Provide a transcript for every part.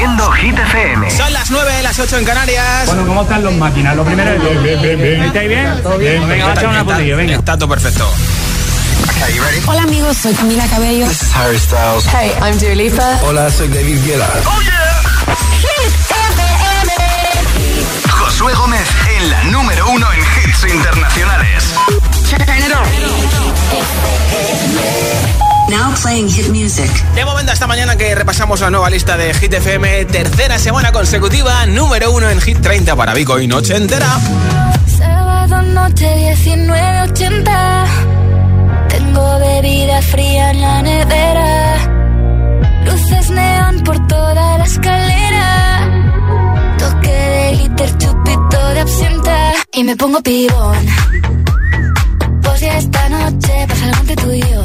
haciendo Hit FM. Son las 9, las 8 en Canarias. Bueno, ¿cómo están los máquinas? Lo primero es bien, bien, bien, bien. ¿Estáis bien? ¿Todo bien? Venga, vamos a echar una putilla, venga. Está todo perfecto. Hola amigos, soy Camila Cabello. This is Harry Styles. Hey, I'm Dua Lipa. Hola, soy David Guetta. ¡Oh, yeah! Hit Josué Gómez en la número uno en hits internacionales. Turn it on. Now playing hit music. De momento, esta mañana que repasamos la nueva lista de Hit FM, tercera semana consecutiva, número uno en Hit 30 para Vico y Noche Entera. Sábado noche 19.80 Tengo bebida fría en la nevera. Luces neón por toda la escalera. Toque de glitter, chupito de absenta. Y me pongo pibón. Pues ya esta noche pasa algo entre tú y yo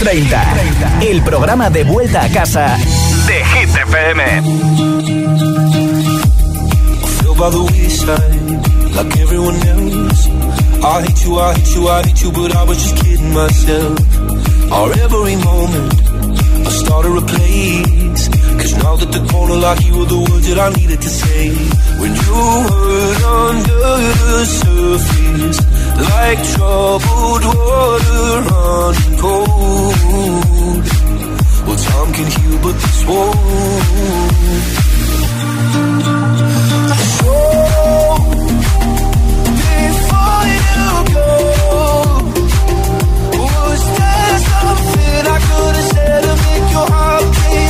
30. El programa de vuelta a casa de Hit FM. by the wayside like everyone else. I hate you, I hate you, I hate you, but I was just kidding myself. Our every moment, I started a place. Cause now that the corner lock, you were the words that I needed to say. When you hurt under the surface, like troubled water running cold. Well, time can heal, but this won't. Before you go, was there something I could have said to make your heart beat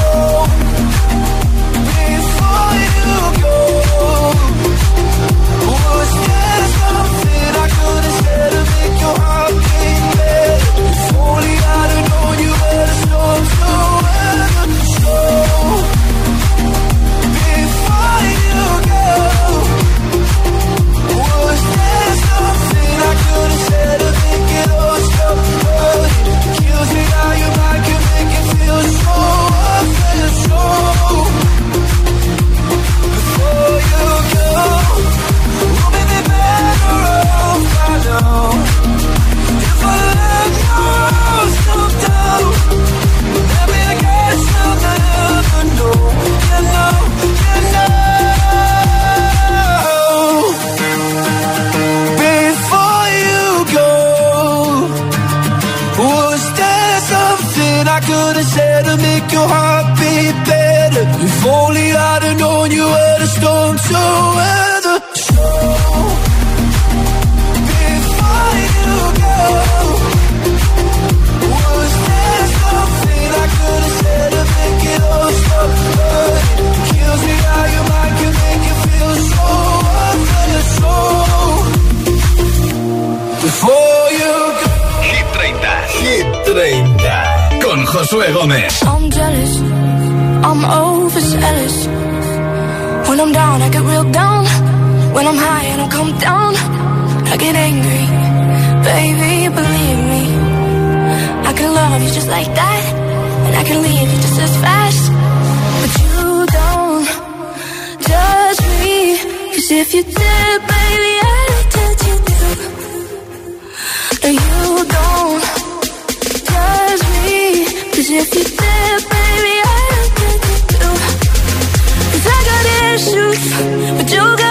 but you got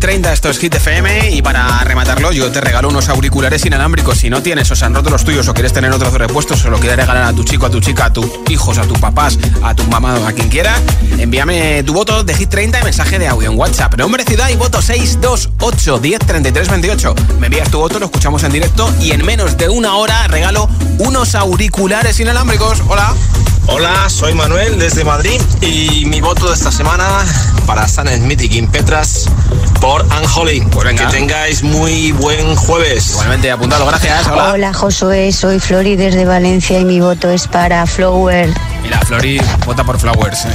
30, esto es Hit FM y para rematarlo yo te regalo unos auriculares inalámbricos. Si no tienes o se han roto los tuyos o quieres tener otros repuestos o lo quieres regalar a tu chico, a tu chica, a tus hijos, a tus papás, a tu mamá, a quien quiera, envíame tu voto de Hit 30 y mensaje de audio en WhatsApp. Nombre, ciudad y voto 628 10 33 28. Me envías tu voto, lo escuchamos en directo y en menos de una hora regalo unos auriculares inalámbricos. Hola. Hola, soy Manuel desde Madrid y mi voto de esta semana para San Smith y Kim Petras por Anjoli. Pues que tengáis muy buen jueves. Igualmente, apuntado, gracias. Hola. Hola, Josué, soy Flori desde Valencia y mi voto es para Flower. Mira, Flori vota por Flowers.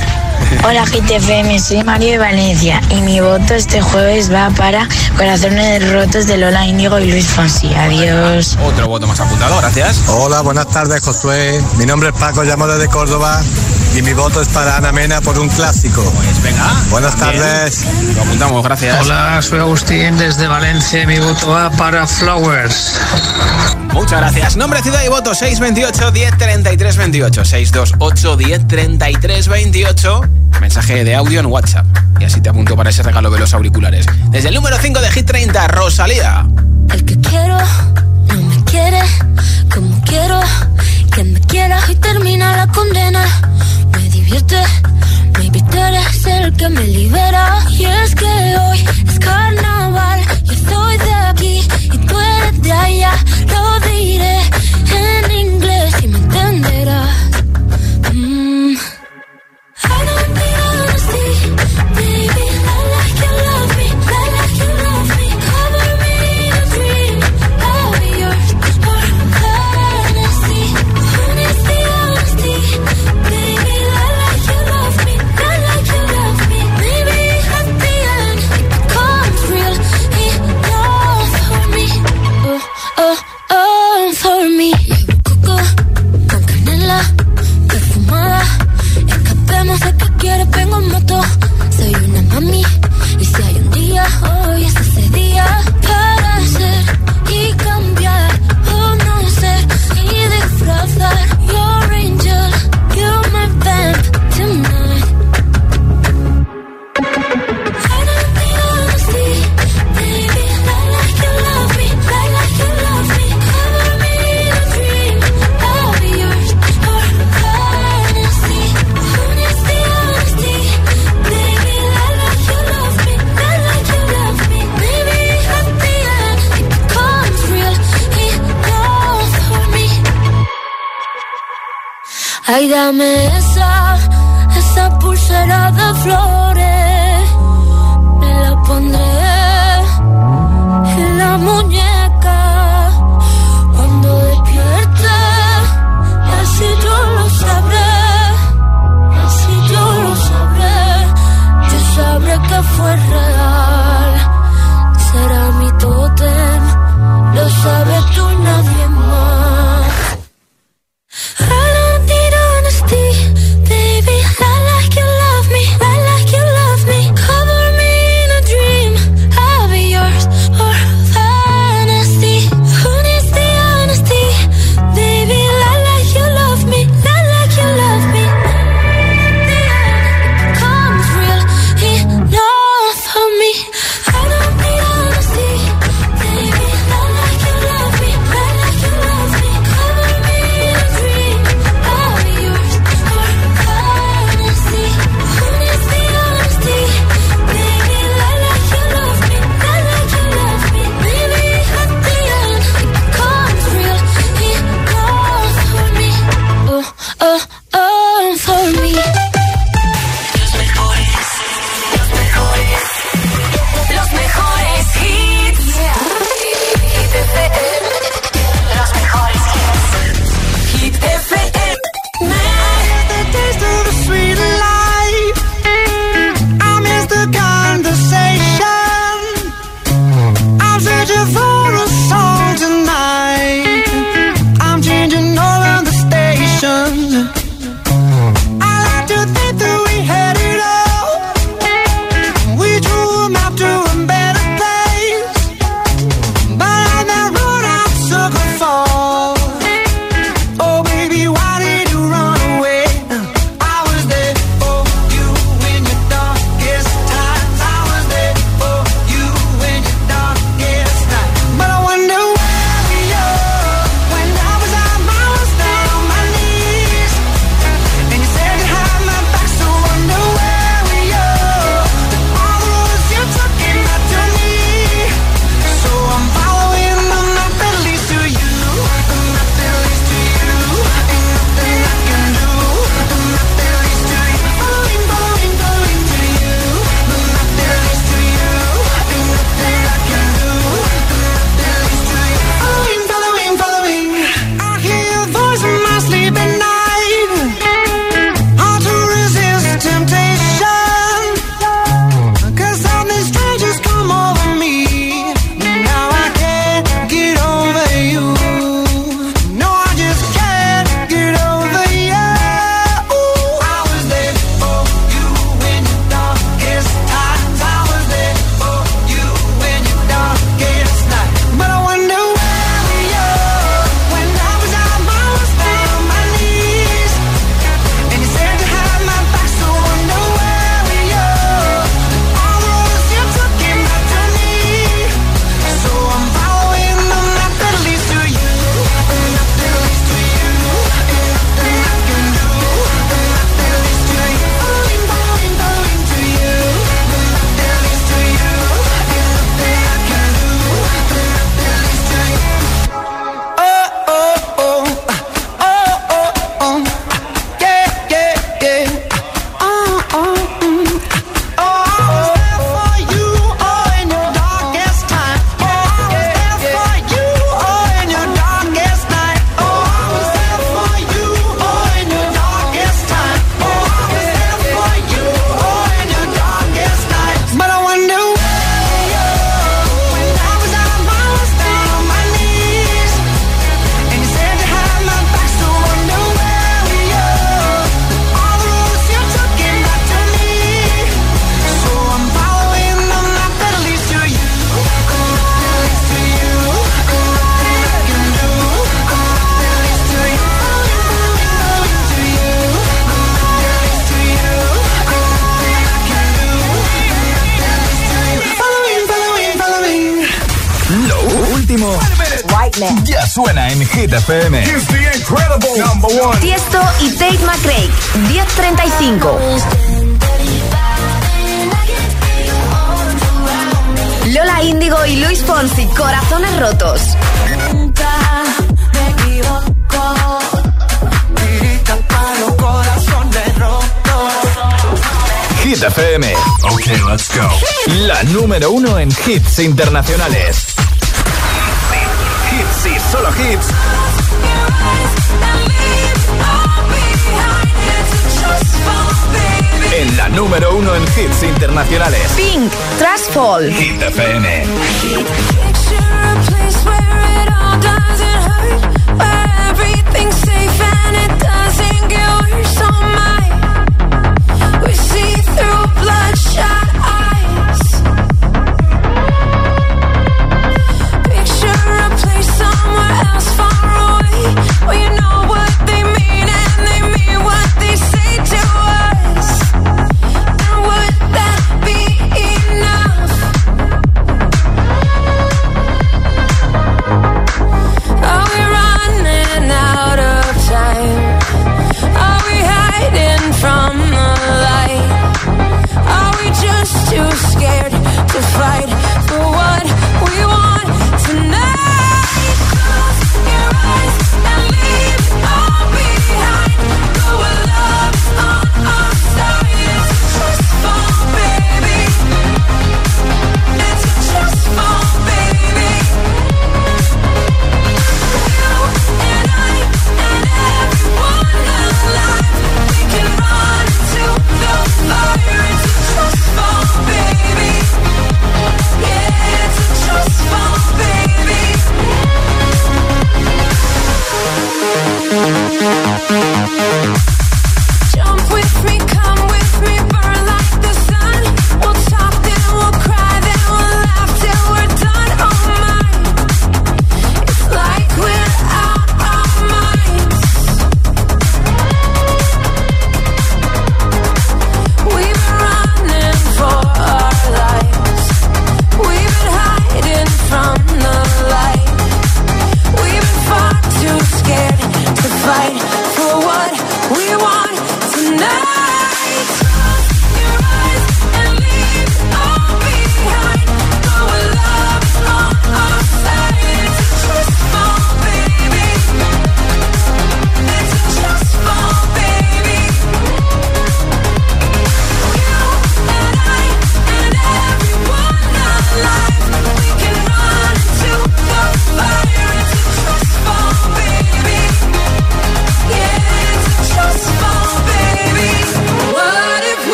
Hola GTFM, soy Mario de Valencia y mi voto este jueves va para Corazones Rotos de Lola Índigo y Luis Fonsi. Adiós. Otro voto más apuntado, gracias. Hola, buenas tardes Josué. Mi nombre es Paco, llamo desde Córdoba y mi voto es para Ana Mena por un clásico. Pues venga. Buenas tardes. Lo apuntamos, gracias. Hola, soy Agustín desde Valencia y mi voto va para Flowers. Muchas gracias. Nombre, ciudad y voto 628 1033 28. 628 1033 28. Mensaje de audio en WhatsApp. Y así te apunto para ese regalo de los auriculares. Desde el número 5 de Hit 30, Rosalía. El que quiero quiere como quiero que me quiera y termina la condena. Me divierte, tú eres el que me libera. Suena en Hit FM. Tiesto y Tate McRae. 1035. Lola Índigo y Luis Fonsi, Corazones Rotos. Nunca me equivoco. para los corazones rotos. Hit FM. Ok, let's go. La número uno en hits internacionales. Solo hits. En la número uno en hits internacionales. Pink, Trash Fall. Hit FM. Everything's Well, you know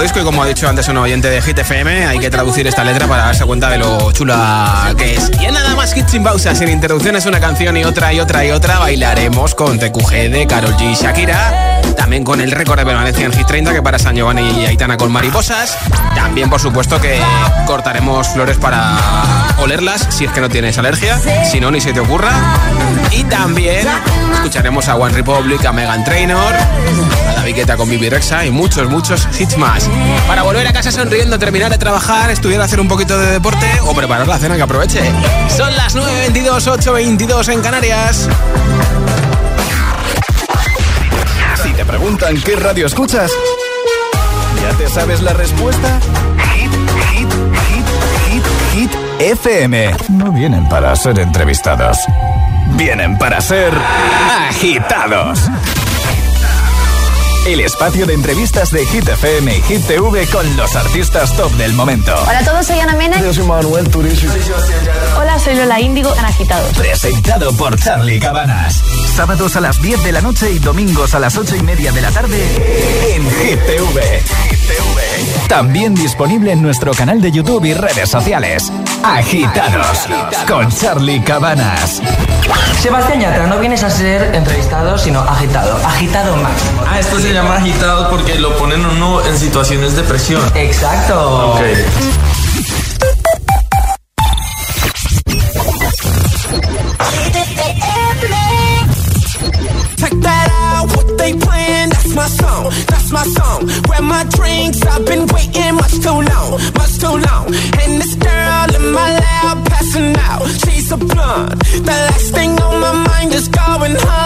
disco. Y como ha dicho antes un oyente de Hit FM, hay que traducir esta letra para darse cuenta de lo chula que es. Y nada más hits sin pausa, sin interrupciones, una canción y otra y otra y otra. Bailaremos con TQG de Carol G y Shakira. También con el récord de permanencia en Hit 30 que para San Giovanni y Aitana con mariposas. También, por supuesto, que cortaremos flores para olerlas si es que no tienes alergia. Si no, ni se te ocurra. Y también escucharemos a One Republic, a Megan Trainor, a David Guetta con Bibi Rexa y muchos, muchos hits más. Para volver a casa sonriendo, terminar de trabajar, estudiar, hacer un poquito de deporte o preparar la cena que aproveche. Son las 9.22, 8.22 en Canarias. Si te preguntan qué radio escuchas, ¿ya te sabes la respuesta? Hit, hit, hit, hit, hit, FM. No vienen para ser entrevistados, vienen para ser agitados. El espacio de entrevistas de Hit FM y Hit TV con los artistas top del momento. Hola a todos, soy Ana Mena. Yo soy Manuel Turizo. Hola, soy Lola Índigo, en Agitados. Presentado por Charlie Cabanas. Sábados a las 10 de la noche y domingos a las 8 y media de la tarde en Hit TV. También disponible en nuestro canal de YouTube y redes sociales. Agitados con Charlie Cabanas. Sebastián Yatra, no vienes a ser entrevistado, sino agitado. Agitado máximo. Ah, esto se llama agitado porque lo ponen uno en situaciones de presión. Exacto. Ok. Check that out, what they playing, that's my song, that's my song. Grab my drinks, I've been waiting much too long, much too long. And this girl in my lap passing out, she's a blonde. The last thing on my mind is going home.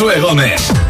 Josué Gómez.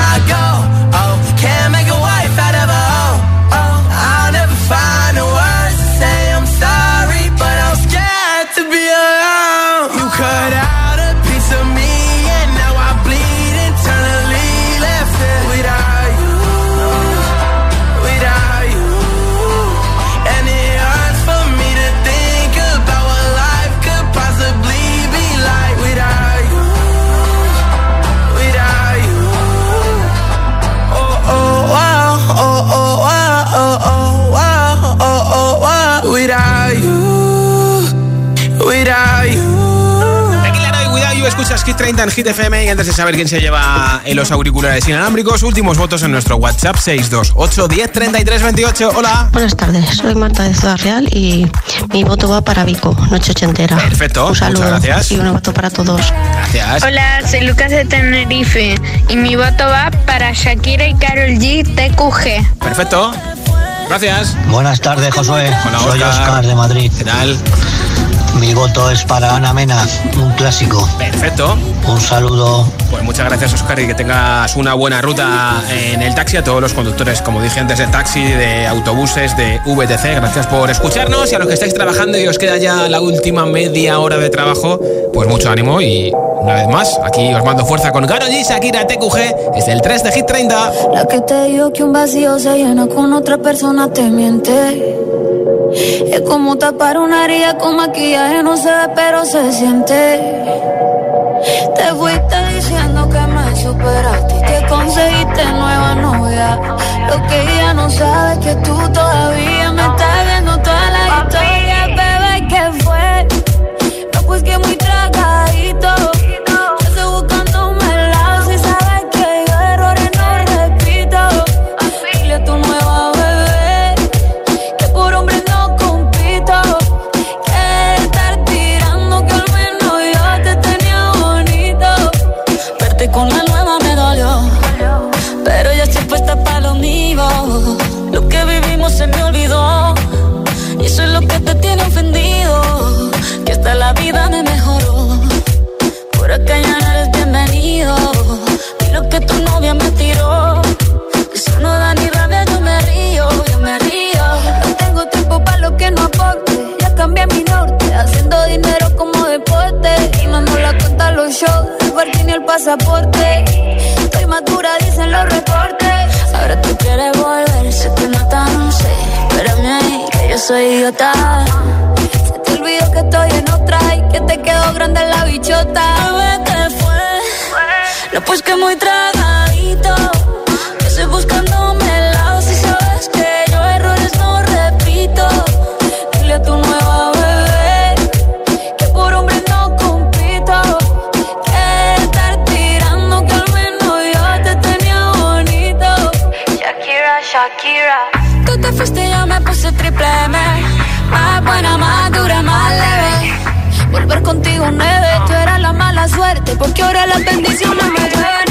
escuchas Hit 30 en Hit FM y antes de saber quién se lleva en los auriculares inalámbricos, últimos votos en nuestro WhatsApp 628 10 33 28. Hola. Buenas tardes, soy Marta de Ciudad Real y mi voto va para Vico, Noche Ochentera. Perfecto, Un saludo muchas gracias. y un voto para todos. Gracias. Hola, soy Lucas de Tenerife y mi voto va para Shakira y Carol G TQG. Perfecto. Gracias. Buenas tardes, Josué. Hola, Soy Óscar. Oscar de Madrid. ¿Qué tal? Mi voto es para Ana Mena, un clásico. Perfecto. Un saludo. Pues muchas gracias, Oscar, y que tengas una buena ruta en el taxi a todos los conductores, como dije antes, de taxi, de autobuses, de VTC. Gracias por escucharnos y a los que estáis trabajando y os queda ya la última media hora de trabajo, pues mucho ánimo y una vez más, aquí os mando fuerza con Karol G, Shakira, TQG, es el 3 de Hit 30. La que te dijo que un vacío se llena con otra persona te miente. Es como tapar una herida con maquillaje, no se ve, pero se siente. Te fuiste diciendo que me superaste y que conseguiste nueva novia. Lo que ella no sabe es que tú todavía me estás viendo toda la historia, bebé, ¿qué fue? No, pues que muy tragadito. show, porque ni el pasaporte. Estoy madura, dicen los reportes. Ahora tú quieres volver, se te nota, no sé. Espérame ahí, que yo soy idiota. Se te olvidó que estoy en otra y que te quedó grande la bichota. Bebé, ¿qué fue? No, pues que muy tragadito. Que estoy buscándome el lado si sabes que yo errores no repito. Dile a tu nuevo Shakira. Tú te fuiste, yo me puse triple M. Más buena, más dura, más leve. Volver contigo nueve, tú eras la mala suerte, porque ahora las bendiciones me duelen.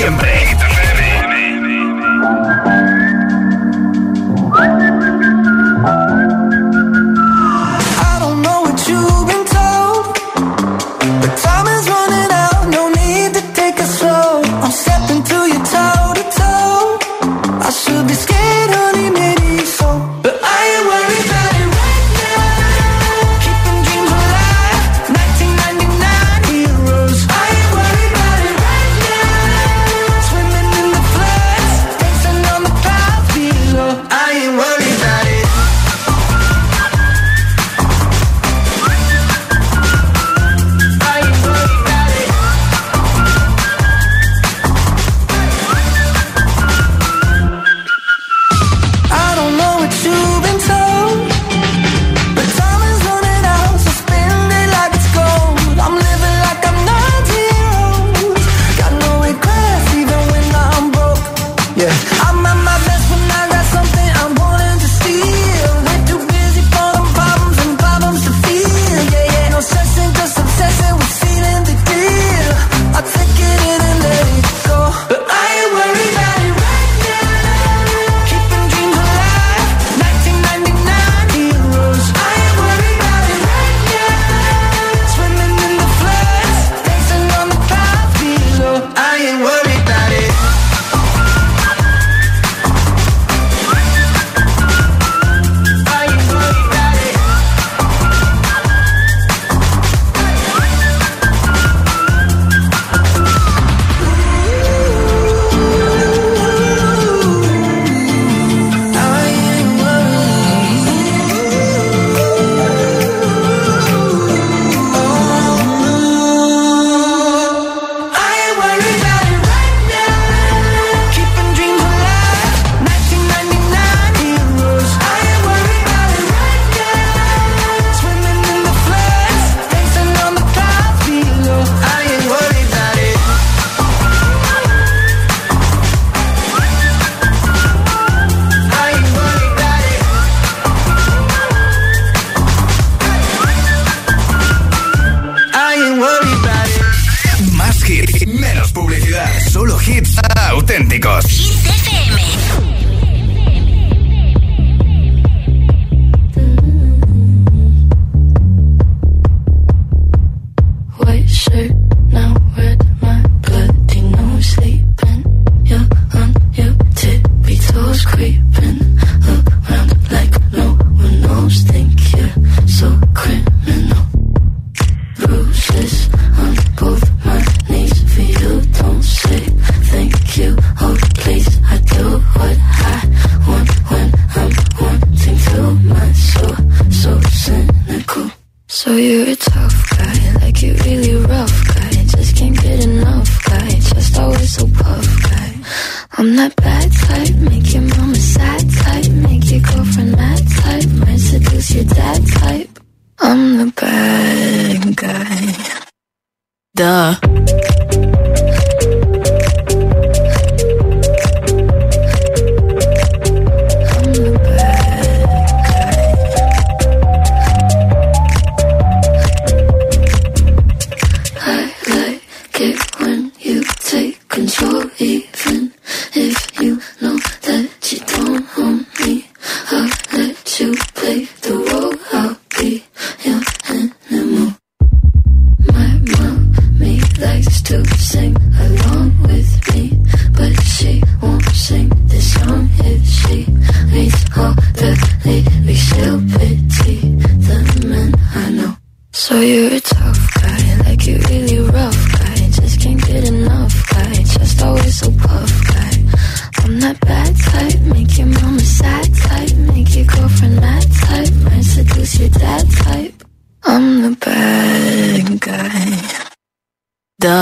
siempre.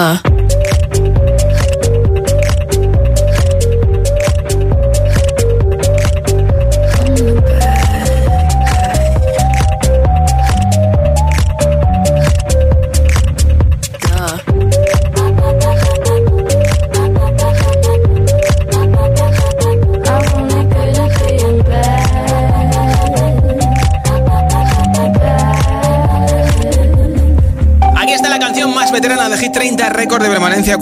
Uh.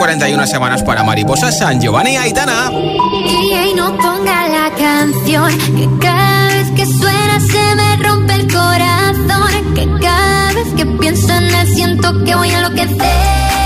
41 semanas para Mariposa San Giovanni Aitana. Y hey, no ponga la canción, que cada vez que suena se me rompe el corazón, que cada vez que pienso en él siento que voy a enloquecer.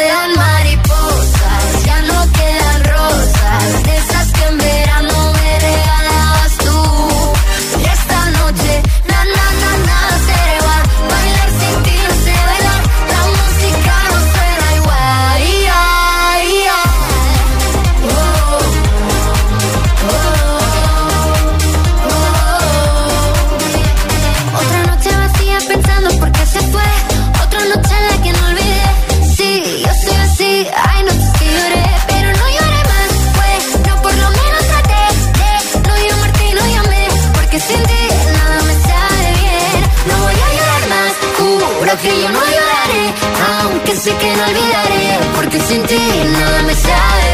pero que yo no lloraré, aunque sé que no olvidaré, porque sin ti nada me sabe.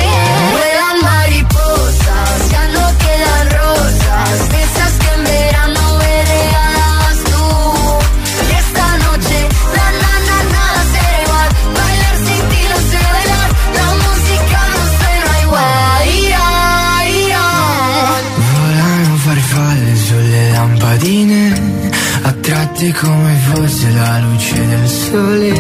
sole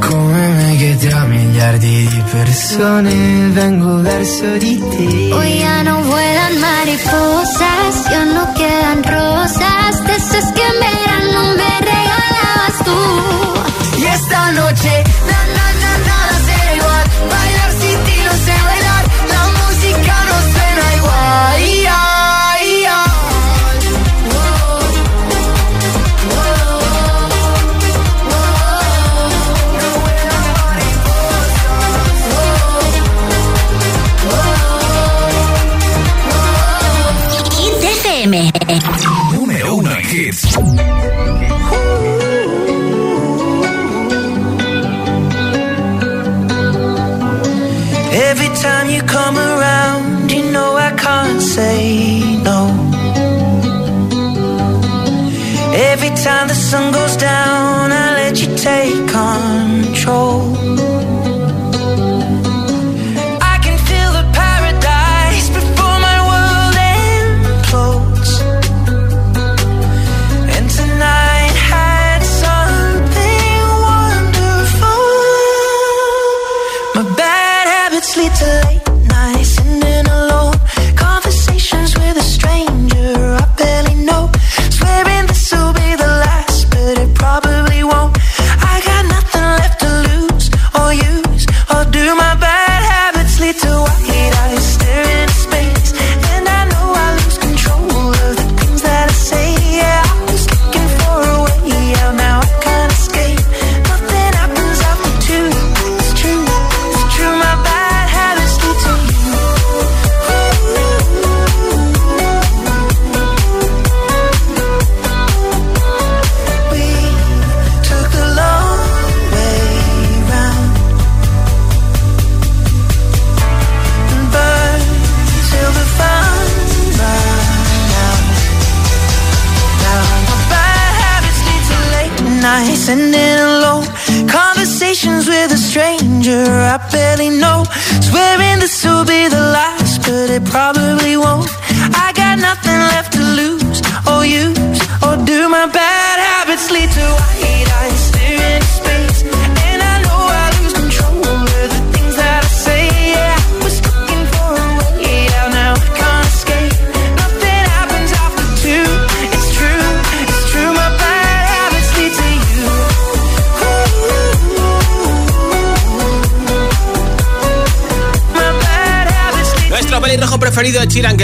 Come me che tra miliardi di persone vengo verso di te. Hoy ya no vuelan mariposas, ya no quedan rosas De esas que en verano me regalabas tú Y esta noche... down.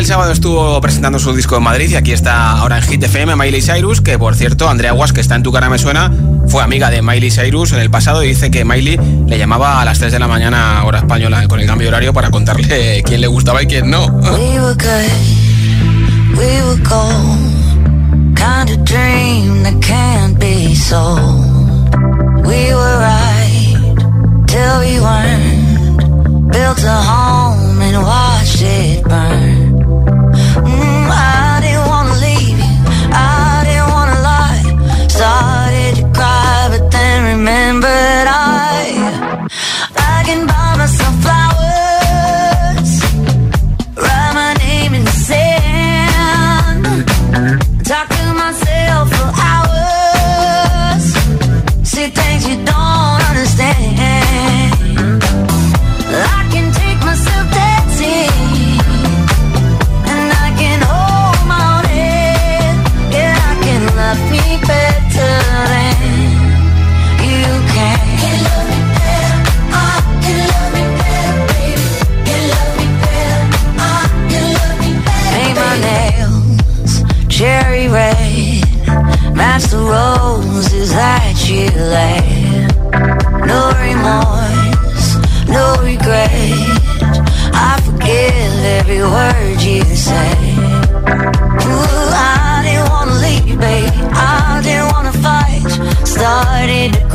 sábado estuvo presentando su disco en Madrid y aquí está ahora en Hit FM Miley Cyrus, que por cierto, Andrea Guas, que está en tu cara me suena, fue amiga de Miley Cyrus en el pasado y dice que Miley le llamaba a las 3 de la mañana hora española con el cambio horario para contarle quién le gustaba y quién no.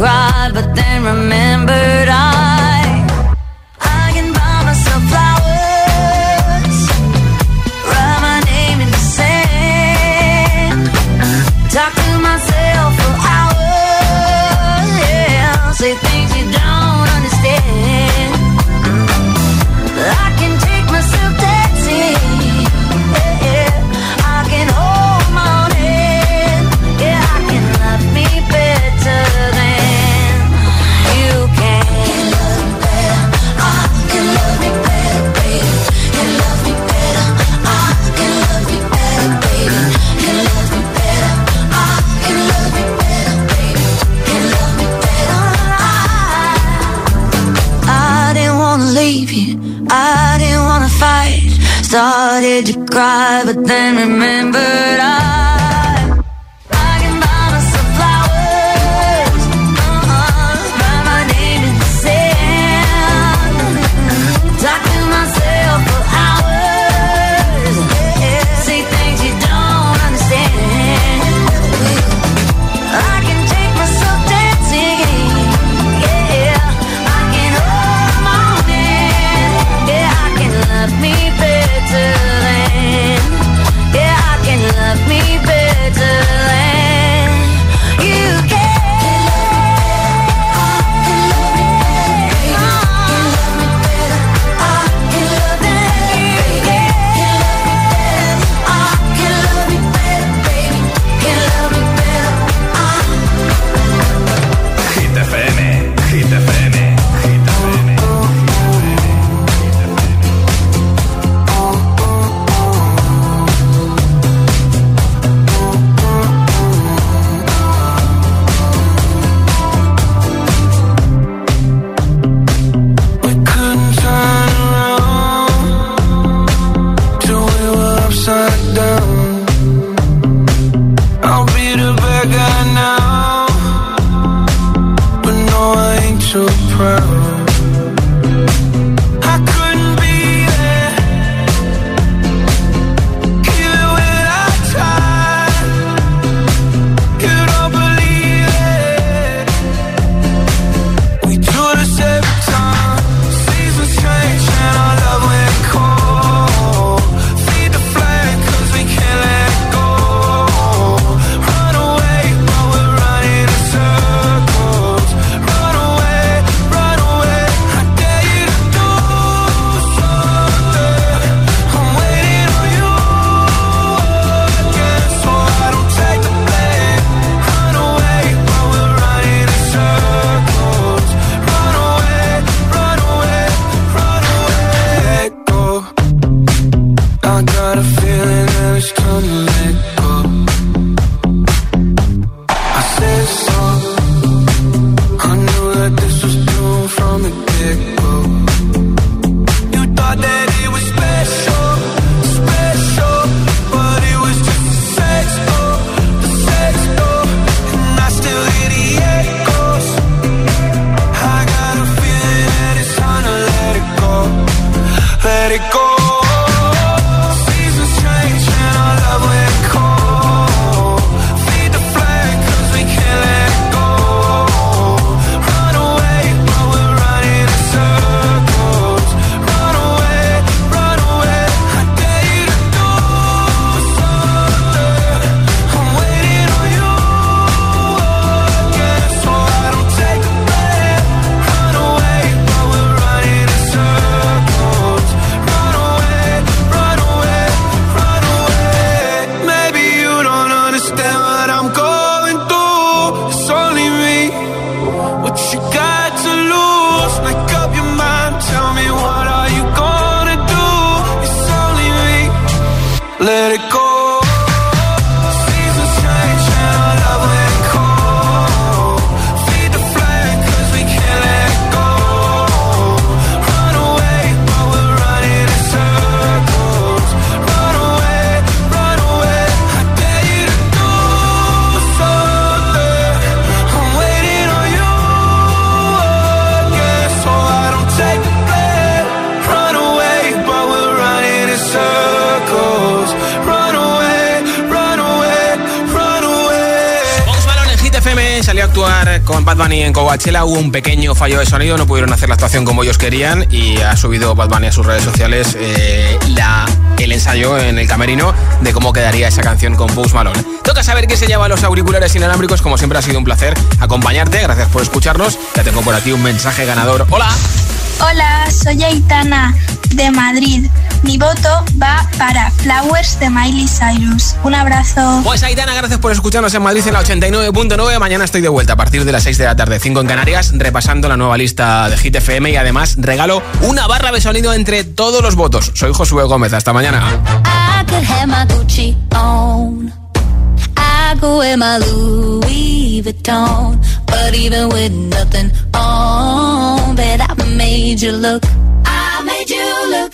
cried, but then remembered I Then remember Let it go. Bad Bunny en Coachella hubo un pequeño fallo de sonido, no pudieron hacer la actuación como ellos querían y ha subido Bad Bunny a sus redes sociales eh, la, el ensayo en el camerino de cómo quedaría esa canción con Post Malone. Toca saber qué se lleva los auriculares inalámbricos, como siempre ha sido un placer acompañarte, gracias por escucharnos. Ya tengo por aquí un mensaje ganador. Hola. Hola, soy Aitana de Madrid. Mi voto va para Flowers de Miley Cyrus. Un abrazo. Pues Aitana, gracias por escucharnos en Madrid en la 89.9. Mañana estoy de vuelta a partir de las 6 de la tarde, 5 en Canarias, repasando la nueva lista de Hit FM y además regalo una barra de sonido entre todos los votos. Soy Josué Gómez, hasta mañana. I could have my Gucci on. I go wear my Louis Vuitton. But even with nothing on, bet I made you look. I made you look.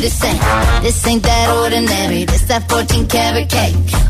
The same. This ain't that ordinary. This that 14 karat cake.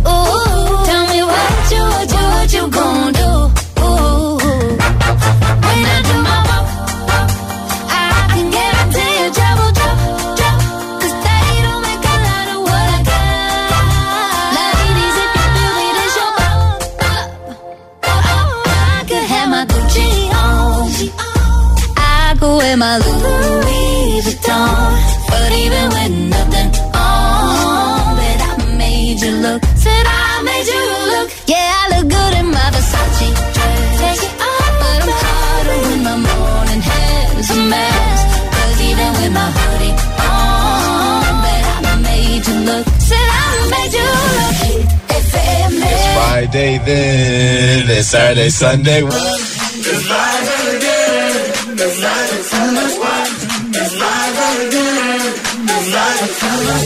Friday, Saturday, Sunday. What is life again? Is life tell us what? Is life again? Is life tell us?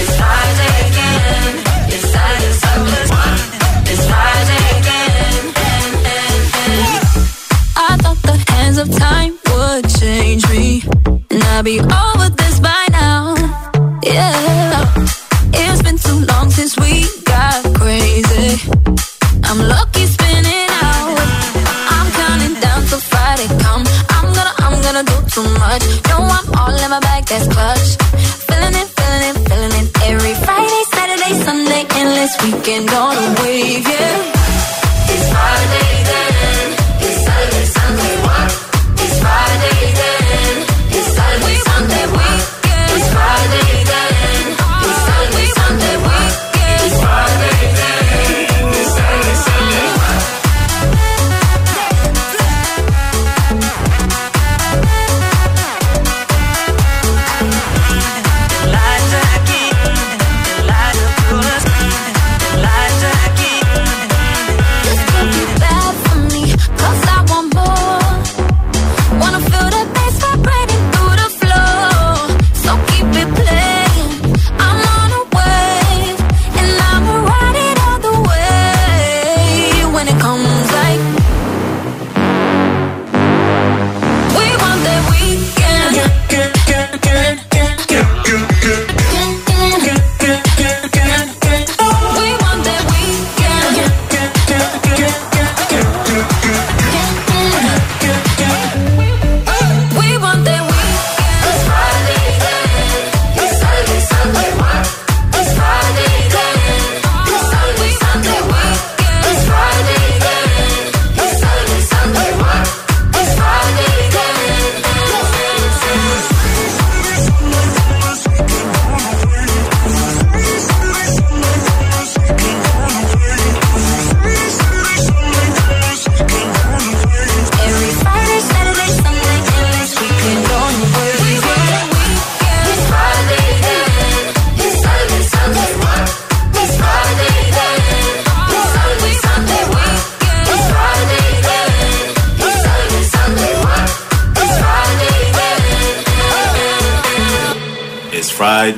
It's Friday again. It's Saturday, Sunday. It's Friday again. I thought the hands of time would change me, and I'd be.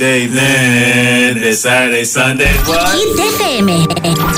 Then it's Saturday, Sunday. What? Hit FM.